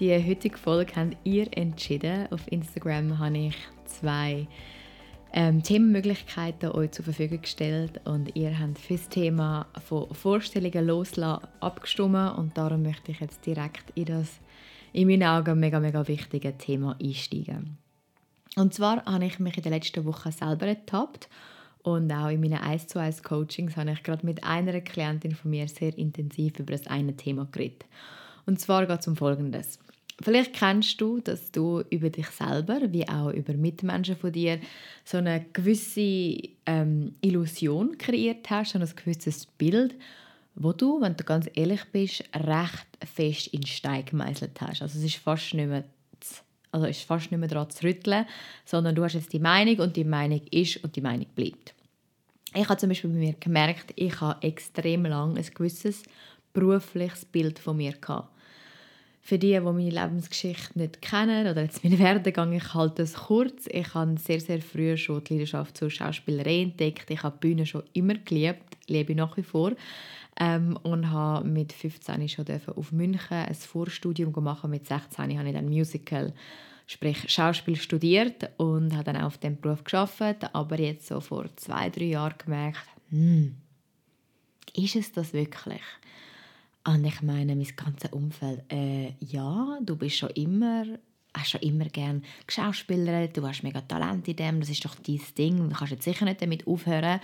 Die heutige Folge habt ihr entschieden. Auf Instagram habe ich zwei ähm, Themenmöglichkeiten euch zur Verfügung gestellt und ihr habt für das Thema von Vorstellungen loslassen abgestimmt und darum möchte ich jetzt direkt in das in meinen Augen mega mega wichtige Thema einsteigen. Und zwar habe ich mich in den letzten Wochen selber ertappt und auch in meinen 1 zu 1 Coachings habe ich gerade mit einer Klientin von mir sehr intensiv über das eine Thema geredet. Und zwar geht es um Folgendes. Vielleicht kennst du, dass du über dich selber, wie auch über Mitmenschen von dir, so eine gewisse ähm, Illusion kreiert hast, so ein gewisses Bild, wo du, wenn du ganz ehrlich bist, recht fest in Stein gemeißelt hast. Also es ist fast nicht mehr also ist fast nicht mehr daran zu rütteln, sondern du hast jetzt die Meinung und die Meinung ist und die Meinung bleibt. Ich habe zum Beispiel bei mir gemerkt, ich habe extrem lang ein gewisses berufliches Bild von mir gehabt. Für die, die meine Lebensgeschichte nicht kennen oder jetzt meinen Werdegang, ich halte es kurz. Ich habe sehr, sehr früh schon die Leidenschaft zur Schauspielerei entdeckt. Ich habe die Bühne schon immer geliebt, liebe ich nach wie vor. Ähm, und habe mit 15 schon auf München ein Vorstudium gemacht. Mit 16 habe ich dann Musical, sprich Schauspiel studiert und habe dann auch auf dem Beruf geschafft. Aber jetzt so vor zwei, drei Jahren gemerkt, hm, ist es das wirklich? Und ich meine, mein ganzes Umfeld, äh, ja, du bist schon immer, hast schon immer gerne geschauspielert, du hast mega Talent in dem, das ist doch dein Ding, du kannst jetzt sicher nicht damit aufhören.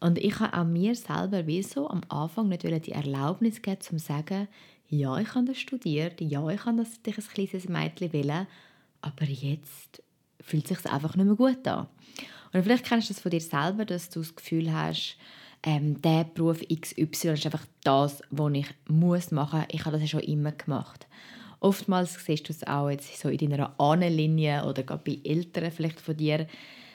Und ich habe auch mir selber wie am Anfang nicht die Erlaubnis geben, zu sagen, ja, ich habe das studiert, ja, ich habe das dich ein kleines Mädchen wollen, aber jetzt fühlt es sich einfach nicht mehr gut an. Und vielleicht kennst du das von dir selber, dass du das Gefühl hast, ähm, der Beruf XY ist einfach das, was ich muss machen muss. Ich habe das ja schon immer gemacht. Oftmals siehst du es auch jetzt so in deiner Ahnenlinie oder gerade bei Eltern vielleicht von dir.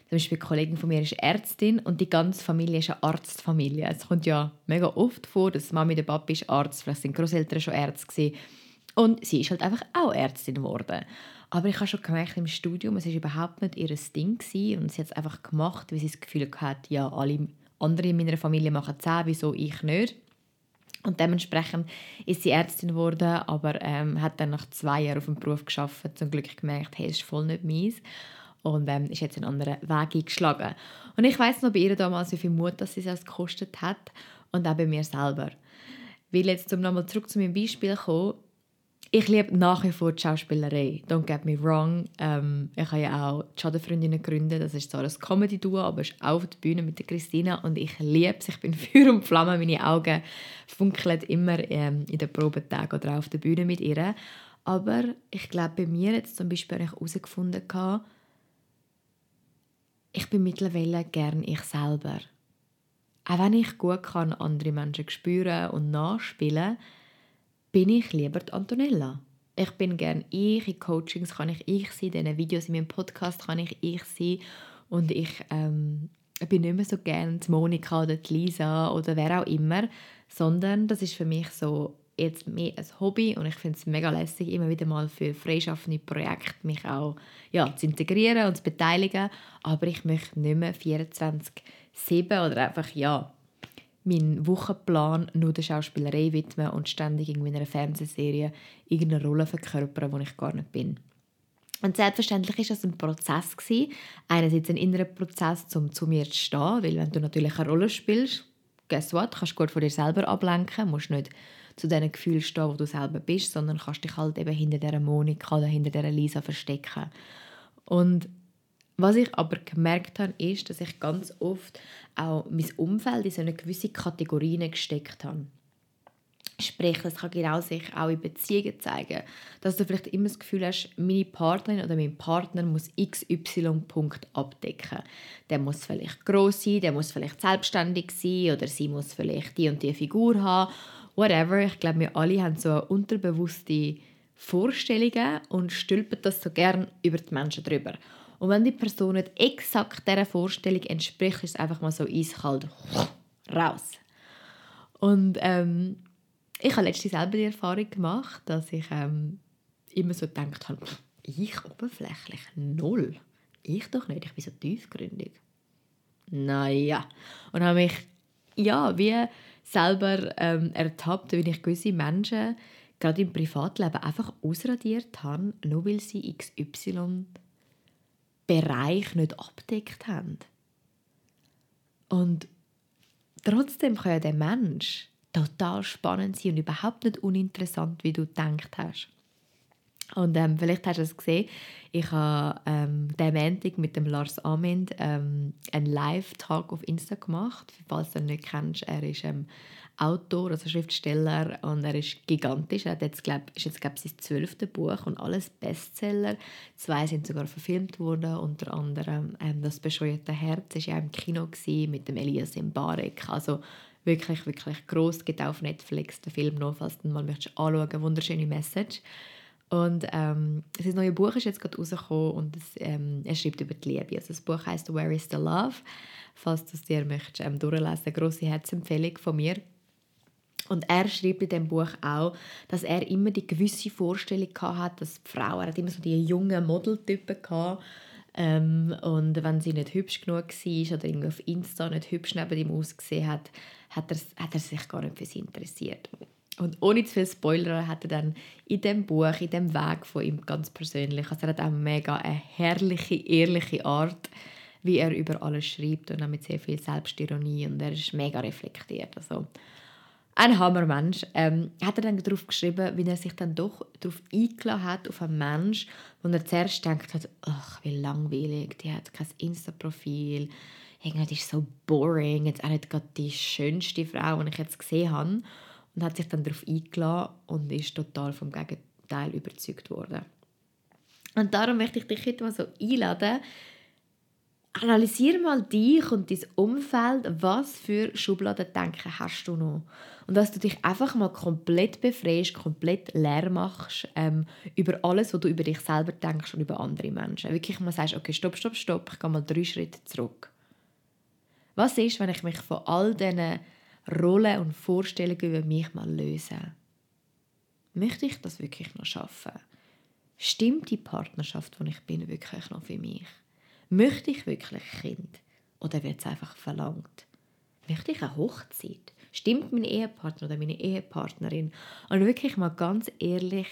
Zum Beispiel eine Kollegin von mir ist Ärztin und die ganze Familie ist eine Arztfamilie. Es kommt ja mega oft vor, dass Mami und Papa ist Arzt, vielleicht sind Großeltern schon Ärzte und sie ist halt einfach auch Ärztin geworden. Aber ich habe schon gemerkt im Studium, es ist überhaupt nicht ihr Ding gewesen und sie hat es einfach gemacht, weil sie das Gefühl hatte, ja, alle andere in meiner Familie machen zehn, wieso ich nicht? Und dementsprechend ist sie Ärztin geworden, aber ähm, hat dann nach zwei Jahren auf dem Beruf geschafft, zum Glück gemerkt, hey, es ist voll nicht meins und ähm, ist jetzt einen anderen Weg eingeschlagen. Und ich weiß noch bei ihr damals, wie viel Mut das sie es gekostet hat und auch bei mir selber. Weil jetzt, um nochmal zurück zu meinem Beispiel zu kommen, ich liebe nach wie vor die Schauspielerei. Don't get me wrong. Ähm, ich habe ja auch die Schadenfreundinnen gegründet. Das ist zwar ein Comedy-Duo, aber es ist auch auf der Bühne mit der Christina. Und ich liebe es. Ich bin Feuer und Flamme. Meine Augen funkeln immer ähm, in den Probetagen oder auf der Bühne mit ihr. Aber ich glaube, bei mir jetzt zum Beispiel habe ich herausgefunden, ich bin mittlerweile gern ich selber. Auch wenn ich gut kann andere Menschen spüren und nachspielen kann, bin ich lieber die Antonella. Ich bin gern ich, in Coachings kann ich ich sein, in diesen Videos in meinem Podcast kann ich ich sein und ich ähm, bin nicht mehr so gern die Monika oder die Lisa oder wer auch immer, sondern das ist für mich so jetzt mehr ein Hobby und ich finde es mega lässig, immer wieder mal für freischaffende Projekte mich auch ja, zu integrieren und zu beteiligen, aber ich möchte nicht mehr 24-7 oder einfach, ja, meinen Wochenplan nur der Schauspielerei widmen und ständig in einer Fernsehserie irgendeine Rolle verkörpern, wo ich gar nicht bin. Und selbstverständlich ist das ein Prozess gewesen. Einerseits ein innerer Prozess, um zu mir zu stehen, weil wenn du natürlich eine Rolle spielst, guess what, kannst du gut von dir selber ablenken, musst nicht zu diesen Gefühlen stehen, wo du selber bist, sondern kannst dich halt eben hinter dieser Monika oder hinter dieser Lisa verstecken. Und was ich aber gemerkt habe, ist, dass ich ganz oft auch mein Umfeld in so eine gewisse Kategorien gesteckt habe. Sprich, das kann genau sich auch in Beziehungen zeigen, dass du vielleicht immer das Gefühl hast, meine Partnerin oder mein Partner muss XY Punkt abdecken. Der muss vielleicht groß sein, der muss vielleicht selbstständig sein oder sie muss vielleicht die und die Figur haben, whatever. Ich glaube, wir alle haben so unterbewusste Vorstellungen und stülpt das so gern über die Menschen drüber. Und wenn die Person nicht exakt dieser Vorstellung entspricht, ist es einfach mal so eiskalt raus. Und ähm, ich habe letztens selber die Erfahrung gemacht, dass ich ähm, immer so gedacht habe, ich oberflächlich null. Ich doch nicht, ich bin so tiefgründig. Naja. Und habe mich ja, wie selber ähm, ertappt, wie ich gewisse Menschen gerade im Privatleben einfach ausradiert habe, nur weil sie XY Bereich nicht abdeckt haben. Und trotzdem kann ja der Mensch total spannend sein und überhaupt nicht uninteressant, wie du gedacht hast. Und ähm, vielleicht hast du es gesehen, ich habe ähm, den Montag mit dem Lars Amind ähm, einen Live-Talk auf Insta gemacht. Falls du ihn nicht kennst, er ist ähm, Autor, also Schriftsteller und er ist gigantisch. Er hat jetzt, glaub, ist jetzt glaube ich sein zwölftes Buch und alles Bestseller. Zwei sind sogar verfilmt worden, unter anderem ähm, «Das bescheuerte Herz» war ja im Kino mit dem Elias Mbarek. Also wirklich, wirklich gross, geht auf Netflix, der Film noch, falls du mal möchtest anschauen, wunderschöne Message. Und ähm, sein neues Buch ist jetzt gerade rausgekommen und es, ähm, er schreibt über die Liebe. Also das Buch heißt «Where is the Love?» Falls du es dir möchtest, ähm, durchlesen, eine grosse Herzempfehlung von mir. Und er schreibt in dem Buch auch, dass er immer die gewisse Vorstellung hatte, dass die Frau, er hat immer so die jungen Modeltypen gehabt, ähm, und wenn sie nicht hübsch genug war oder irgendwie auf Insta nicht hübsch neben ihm ausgesehen hat, hat er, hat er sich gar nicht für sie interessiert. Und ohne zu viel Spoiler hat er dann in dem Buch, in dem Weg von ihm ganz persönlich, also er hat auch mega eine herrliche, ehrliche Art, wie er über alles schreibt und auch mit sehr viel Selbstironie und er ist mega reflektiert. Also ein Hammermensch. Ähm, hat er dann darauf geschrieben, wie er sich dann doch darauf eingeladen hat, auf einen Mensch, wo er zuerst denkt hat, ach, wie langweilig, die hat kein Insta-Profil, irgendwie ist so boring, jetzt auch nicht gerade die schönste Frau, die ich jetzt gesehen habe und hat sich dann darauf eingeladen und ist total vom Gegenteil überzeugt worden. Und darum möchte ich dich heute mal so einladen, analysiere mal dich und dein Umfeld, was für Schubladendenken hast du noch. Und dass du dich einfach mal komplett befreist, komplett leer machst ähm, über alles, was du über dich selber denkst und über andere Menschen. Wirklich mal sagst, okay, stopp, stopp, stopp, ich gehe mal drei Schritte zurück. Was ist, wenn ich mich von all diesen Rollen und Vorstellungen über mich mal lösen. Möchte ich das wirklich noch schaffen? Stimmt die Partnerschaft, wo ich bin, wirklich noch für mich? Möchte ich wirklich Kind? Oder wird es einfach verlangt? Möchte ich eine Hochzeit? Stimmt mein Ehepartner oder meine Ehepartnerin? Und wirklich mal ganz ehrlich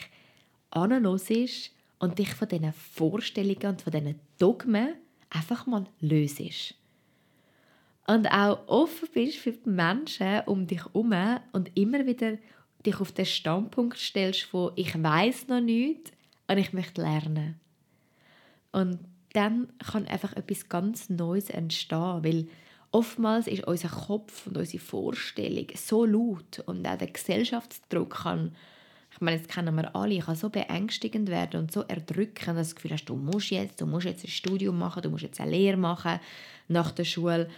anlos ist und dich von diesen Vorstellungen und von diesen Dogmen einfach mal löst und auch offen bist für die Menschen um dich herum und immer wieder dich auf den Standpunkt stellst von ich weiß noch nichts und ich möchte lernen. Und dann kann einfach etwas ganz Neues entstehen, weil oftmals ist unser Kopf und unsere Vorstellung so laut und auch der Gesellschaftsdruck kann ich meine, das kennen wir alle, kann so beängstigend werden und so erdrückend, dass du das Gefühl hast, du musst jetzt, du musst jetzt ein Studium machen, du musst jetzt eine Lehre machen nach der Schule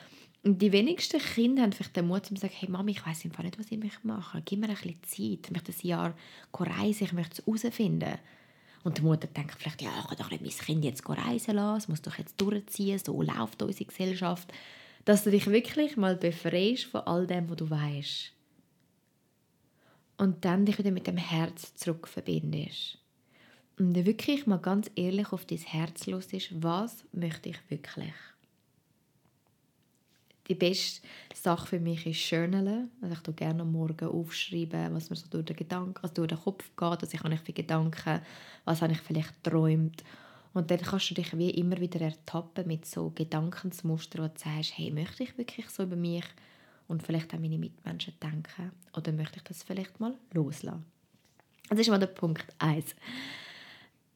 und die wenigsten Kinder haben vielleicht den Mut, zu sagen, hey Mami, ich weiß einfach nicht, was ich machen Gib mir ein bisschen Zeit. Ich möchte ein Jahr reisen, ich möchte es herausfinden. Und die Mutter denkt vielleicht, ja, ich kann doch nicht mein Kind jetzt reisen lassen, es muss doch jetzt durchziehen, so läuft unsere Gesellschaft. Dass du dich wirklich mal befreist von all dem, was du weißt. Und dann dich wieder mit dem Herz zurückverbindest. Und wirklich mal ganz ehrlich auf dein Herz los ist, was möchte ich wirklich? Die beste Sache für mich ist Journalen. Also ich tue gerne am Morgen aufschreiben, was mir so durch den Gedanken, also durch den Kopf geht, was ich für Gedanken, was habe ich vielleicht geträumt. Und dann kannst du dich wie immer wieder ertappen mit so Gedankensmustern, wo du sagst, hey, möchte ich wirklich so über mich und vielleicht auch meine Mitmenschen denken? Oder möchte ich das vielleicht mal loslassen? Das ist mal der Punkt 1.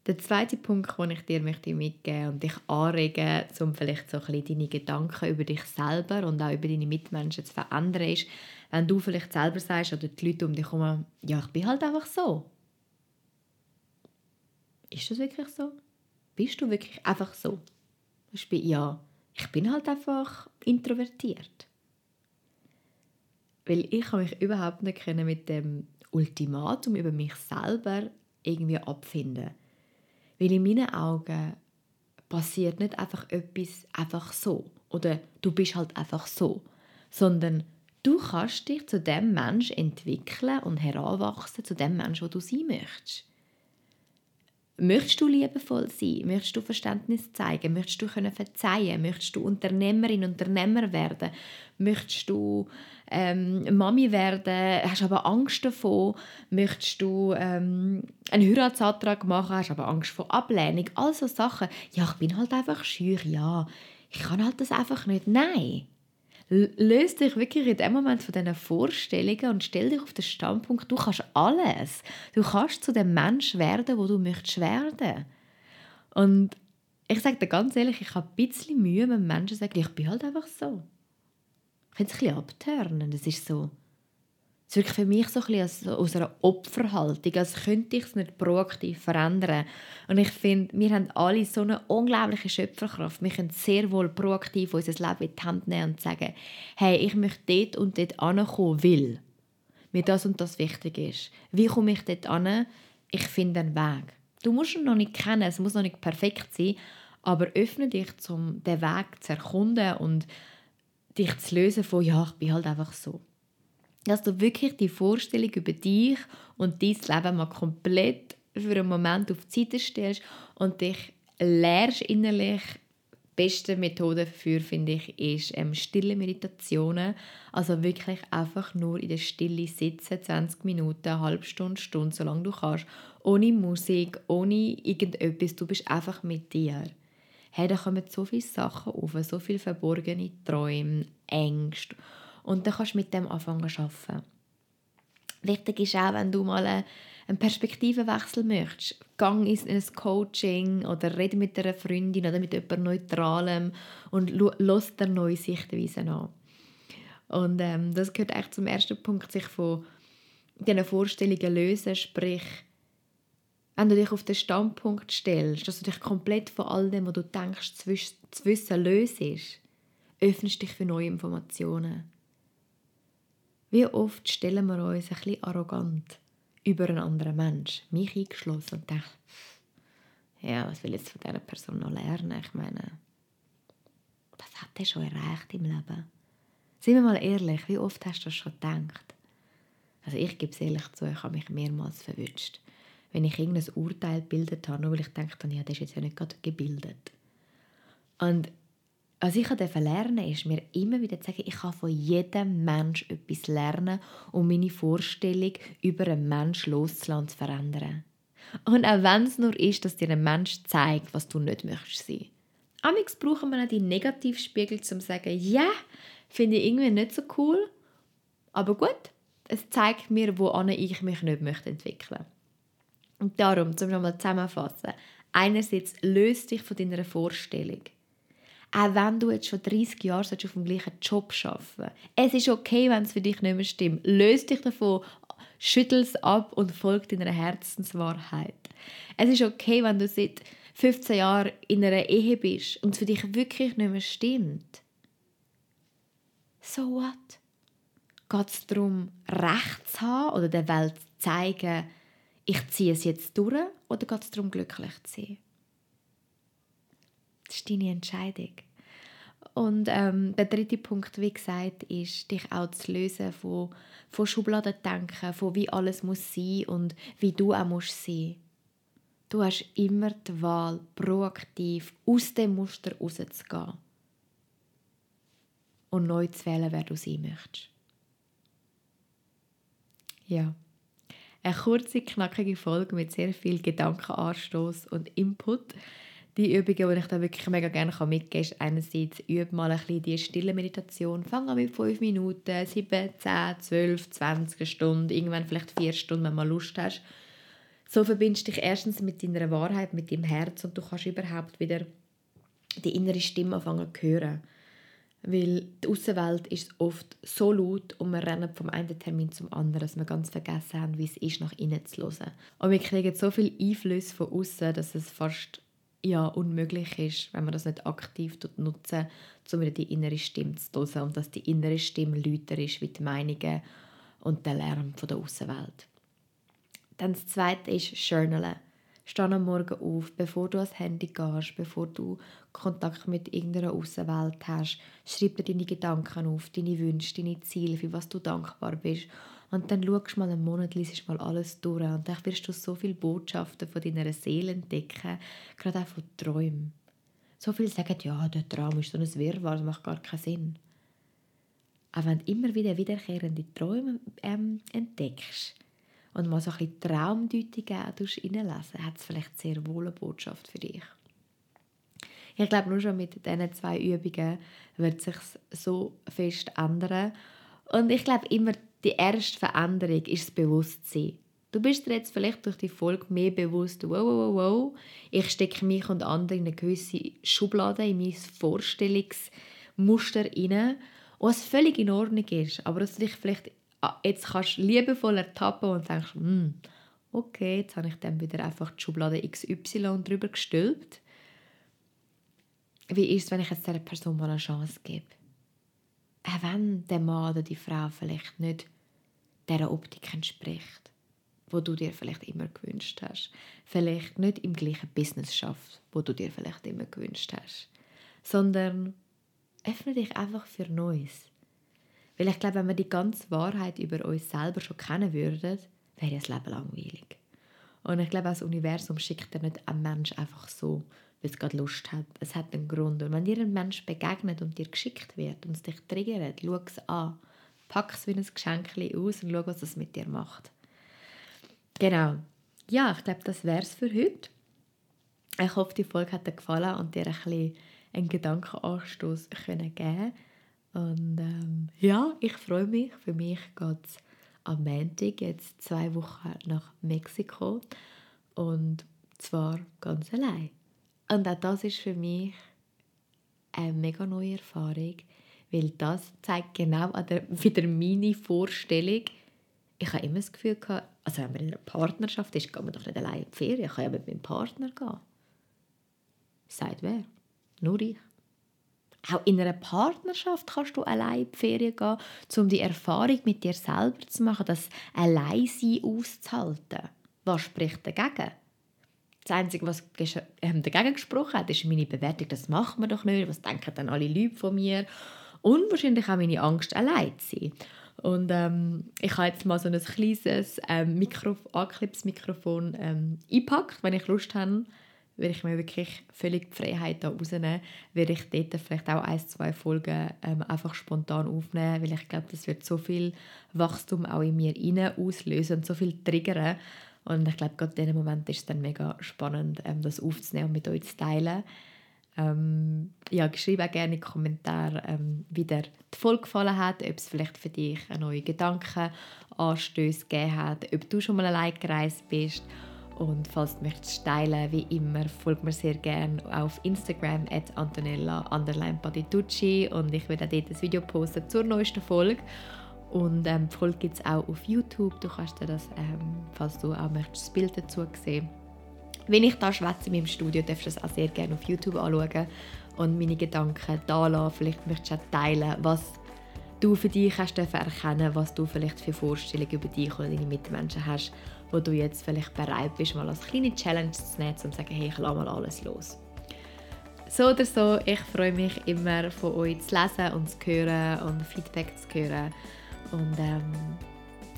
Der zweite Punkt, den ich dir möchte mitgeben und dich anregen, um vielleicht so ein bisschen deine Gedanken über dich selber und auch über deine Mitmenschen zu verändern, ist, wenn du vielleicht selber sagst oder die Leute um dich herum, ja, ich bin halt einfach so. Ist das wirklich so? Bist du wirklich einfach so? Ja, ich bin halt einfach introvertiert. Weil ich kann mich überhaupt nicht mit dem Ultimatum über mich selber irgendwie abfinden. Weil in meinen Augen passiert nicht einfach etwas einfach so oder du bist halt einfach so, sondern du kannst dich zu dem Mensch entwickeln und heranwachsen, zu dem Mensch, wo du sein möchtest. Möchtest du liebevoll sein? Möchtest du Verständnis zeigen? Möchtest du können verzeihen? Möchtest du Unternehmerin, Unternehmer werden? Möchtest du ähm, Mami werden? Hast aber Angst davor? Möchtest du ähm, einen Heiratsantrag machen? Hast aber Angst vor Ablehnung? All so Sachen. Ja, ich bin halt einfach schüch. Ja, ich kann halt das einfach nicht. Nein löse dich wirklich in dem Moment von diesen Vorstellungen und stell dich auf den Standpunkt, du kannst alles. Du kannst zu dem Mensch werden, wo du möchtest werden. Und ich sage dir ganz ehrlich, ich habe ein bisschen Mühe, wenn Menschen sagen, ich bin halt einfach so. Ich finde es ein bisschen abtörnen. Das ist so es wirkt für mich so ein bisschen aus einer Opferhaltung, als könnte ich es nicht proaktiv verändern. Und ich finde, wir haben alle so eine unglaubliche Schöpferkraft. Wir können sehr wohl proaktiv unser Leben in die Hand nehmen und sagen, hey, ich möchte dort und dort ankommen, weil mir das und das wichtig ist. Wie komme ich dort an? Ich finde einen Weg. Du musst ihn noch nicht kennen, es muss noch nicht perfekt sein, aber öffne dich, um den Weg zu erkunden und dich zu lösen von, ja, ich bin halt einfach so dass du wirklich die Vorstellung über dich und dein Leben mal komplett für einen Moment auf die Seite stellst und dich lernst innerlich. Die beste Methode dafür, finde ich, ist ähm, stille Meditationen. Also wirklich einfach nur in der Stille sitzen, 20 Minuten, eine halbe Stunde, Stunde, solange du kannst. Ohne Musik, ohne irgendetwas. Du bist einfach mit dir. Hey, da kommen so viele Sachen auf, so viele verborgene Träume, Ängste und dann kannst du mit dem anfangen zu arbeiten. Wichtig ist auch, wenn du mal einen Perspektivenwechsel möchtest. Gang in ein Coaching oder rede mit einer Freundin oder mit jemandem Neutralem und lass dir neue Sichtweisen an. Und ähm, das gehört echt zum ersten Punkt, sich von diesen Vorstellungen lösen, sprich, wenn du dich auf den Standpunkt stellst, dass du dich komplett von all dem, was du denkst, zu wissen, löst, öffnest dich für neue Informationen. Wie oft stellen wir uns ein bisschen arrogant über einen anderen Menschen, mich eingeschlossen, und denken, ja, was will ich jetzt von dieser Person noch lernen? Ich meine, was hat er schon erreicht im Leben? Seien wir mal ehrlich, wie oft hast du das schon gedacht? Also ich gebe es ehrlich zu, ich habe mich mehrmals verwünscht. Wenn ich irgendein Urteil gebildet habe, nur weil ich dachte, ja, das ist jetzt ja nicht gerade gebildet. Und was ich lernen ist mir immer wieder zu sagen, ich kann von jedem Mensch etwas lernen, um meine Vorstellung über einen Menschen loszulassen zu verändern. Und auch wenn es nur ist, dass dir ein Mensch zeigt, was du nicht möchtest sein. Amix brauchen wir auch die Negativspiegel, um zu sagen, ja, yeah, finde ich irgendwie nicht so cool, aber gut, es zeigt mir, wo ich mich nicht möchte entwickeln. Und darum, zum nochmal zusammenfassen, einerseits löst dich von deiner Vorstellung. Auch wenn du jetzt schon 30 Jahre auf dem gleichen Job arbeiten Es ist okay, wenn es für dich nicht mehr stimmt. Löst dich davon, schüttel es ab und folg deiner Herzenswahrheit. Es ist okay, wenn du seit 15 Jahren in einer Ehe bist und es für dich wirklich nicht mehr stimmt. So what? Geht es darum, Recht zu haben oder der Welt zu zeigen, ich ziehe es jetzt durch? Oder geht es darum, glücklich zu sein? Das ist deine Entscheidung. Und ähm, der dritte Punkt, wie gesagt, ist, dich auch zu lösen von, von Schubladendenken, von wie alles muss sein und wie du auch musst sein. Du hast immer die Wahl, proaktiv aus dem Muster rauszugehen und neu zu wählen, wer du sein möchtest. Ja, eine kurze, knackige Folge mit sehr viel Gedankenanstoß und Input die Übungen, die ich da wirklich mega gerne mitgeben kann, ist einerseits, übe mal ein bisschen die stille Meditation. Fang an mit 5 Minuten, 7, 10, 12, 20 Stunden, irgendwann vielleicht 4 Stunden, wenn du mal Lust hast. So verbindest du dich erstens mit deiner Wahrheit, mit deinem Herz und du kannst überhaupt wieder die innere Stimme anfangen zu hören. Weil die Außenwelt ist oft so laut und wir rennen vom einen Termin zum anderen, dass wir ganz vergessen haben, wie es ist, nach innen zu hören. Und wir kriegen so viel Einfluss von außen, dass es fast ja unmöglich ist, wenn man das nicht aktiv nutzen um wieder die innere Stimme zu hören und dass die innere Stimme lauter ist wie die Meinungen und der Lärm von der Außenwelt. Dann das Zweite ist Journalen. Steh am Morgen auf, bevor du ans Handy gehst, bevor du Kontakt mit irgendeiner Außenwelt hast. Schreib dir deine Gedanken auf, deine Wünsche, deine Ziele, für was du dankbar bist. Und dann schaust du mal einen Monat, liest mal alles durch und dann wirst du so viele Botschaften von deiner Seele entdecken, gerade auch von Träumen. So viele sagen, ja, der Traum ist so ein Wirrwarr, das macht gar keinen Sinn. Aber wenn du immer wieder wiederkehrende Träume ähm, entdeckst, und mal so ein bisschen Traumdeutungen reinlesen, hat es vielleicht sehr wohl eine Botschaft für dich. Ich glaube, nur schon mit diesen zwei Übungen wird sich so fest ändern. Und ich glaube immer, die erste Veränderung ist das Bewusstsein. Du bist dir jetzt vielleicht durch die Folge mehr bewusst, wow, wow, wow, ich stecke mich und andere in eine gewisse Schublade, in mein Vorstellungsmuster rein, was völlig in Ordnung ist, aber dass du dich vielleicht Ah, jetzt kannst liebevoll ertappen und denkst, hm, okay, jetzt habe ich dann wieder einfach die Schublade XY drüber gestülpt. Wie ist es, wenn ich jetzt dieser Person mal eine Chance gebe? Auch wenn der Mann oder die Frau vielleicht nicht dieser Optik entspricht, wo du dir vielleicht immer gewünscht hast. Vielleicht nicht im gleichen Business schafft, wo du dir vielleicht immer gewünscht hast. Sondern öffne dich einfach für Neues. Weil ich glaube, wenn wir die ganze Wahrheit über uns selber schon kennen würden, wäre das Leben langweilig. Und ich glaube, das Universum schickt dir nicht einen Mensch einfach so, weil es gerade Lust hat. Es hat einen Grund. Und wenn dir ein Mensch begegnet und dir geschickt wird und es dich triggert, schau es an. Pack es wie ein Geschenk aus und schau, was es mit dir macht. Genau. Ja, ich glaube, das wäre für heute. Ich hoffe, die Folge hat dir gefallen und dir ein bisschen einen Gedankenanstoß geben können und ähm, ja, ich freue mich. Für mich geht es am Montag jetzt zwei Wochen nach Mexiko. Und zwar ganz allein. Und auch das ist für mich eine mega neue Erfahrung, weil das zeigt genau der, wieder meine Vorstellung. Ich habe immer das Gefühl gehabt, also wenn man in einer Partnerschaft ist, geht man doch nicht allein in die Ferien. Ich kann ja mit meinem Partner gehen. Sagt wer? Nur ich. Auch in einer Partnerschaft kannst du allein in die Ferien gehen, um die Erfahrung mit dir selber zu machen, das Alleinsein auszuhalten. Was spricht dagegen? Das Einzige, was ähm, dagegen gesprochen hat, ist meine Bewertung, das macht man doch nicht, was denken dann alle Leute von mir? Und wahrscheinlich auch meine Angst, allein zu sein. Und ähm, ich habe jetzt mal so ein kleines ähm, Mikro Anklips-Mikrofon ähm, eingepackt, wenn ich Lust habe, werde ich mir wirklich völlig die Freiheit da rausnehmen, werde ich dort vielleicht auch ein, zwei Folgen ähm, einfach spontan aufnehmen, weil ich glaube, das wird so viel Wachstum auch in mir rein auslösen und so viel triggern. Und ich glaube, gerade in diesem Moment ist es dann mega spannend, ähm, das aufzunehmen und mit euch zu teilen. Ähm, ja, schreibe auch gerne in die Kommentare, ähm, wie dir die Folge gefallen hat, ob es vielleicht für dich neue Gedanken, Anstöße gegeben hat, ob du schon mal allein gereist bist und falls du möchtest teilen, wie immer, folg mir sehr gerne auf Instagram at Antonella und ich werde dort ein Video posten zur neuesten Folge. Und ähm, die Folge gibt es auch auf YouTube. Du kannst dir das, ähm, falls du auch möchtest, das Bild dazu sehen. Wenn ich da schwätze in meinem Studio, darfst du das auch sehr gerne auf YouTube anschauen und meine Gedanken da lassen. Vielleicht möchtest du auch teilen, was du für dich hast erkennen was du vielleicht für Vorstellungen über dich oder deine Mitmenschen hast wo du jetzt vielleicht bereit bist, mal als kleine Challenge zu nehmen, um zu sagen, hey, ich lasse mal alles los. So oder so, ich freue mich immer von euch zu lesen und zu hören und Feedback zu hören. Und ähm,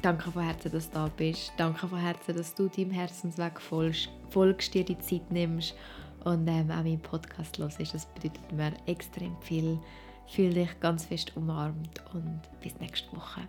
danke von Herzen, dass du da bist. Danke von Herzen, dass du deinem Herzensweg folgst, folgst dir die Zeit nimmst und ähm, auch meinen Podcast ist. Das bedeutet mir extrem viel. Fühl dich ganz fest umarmt und bis nächste Woche.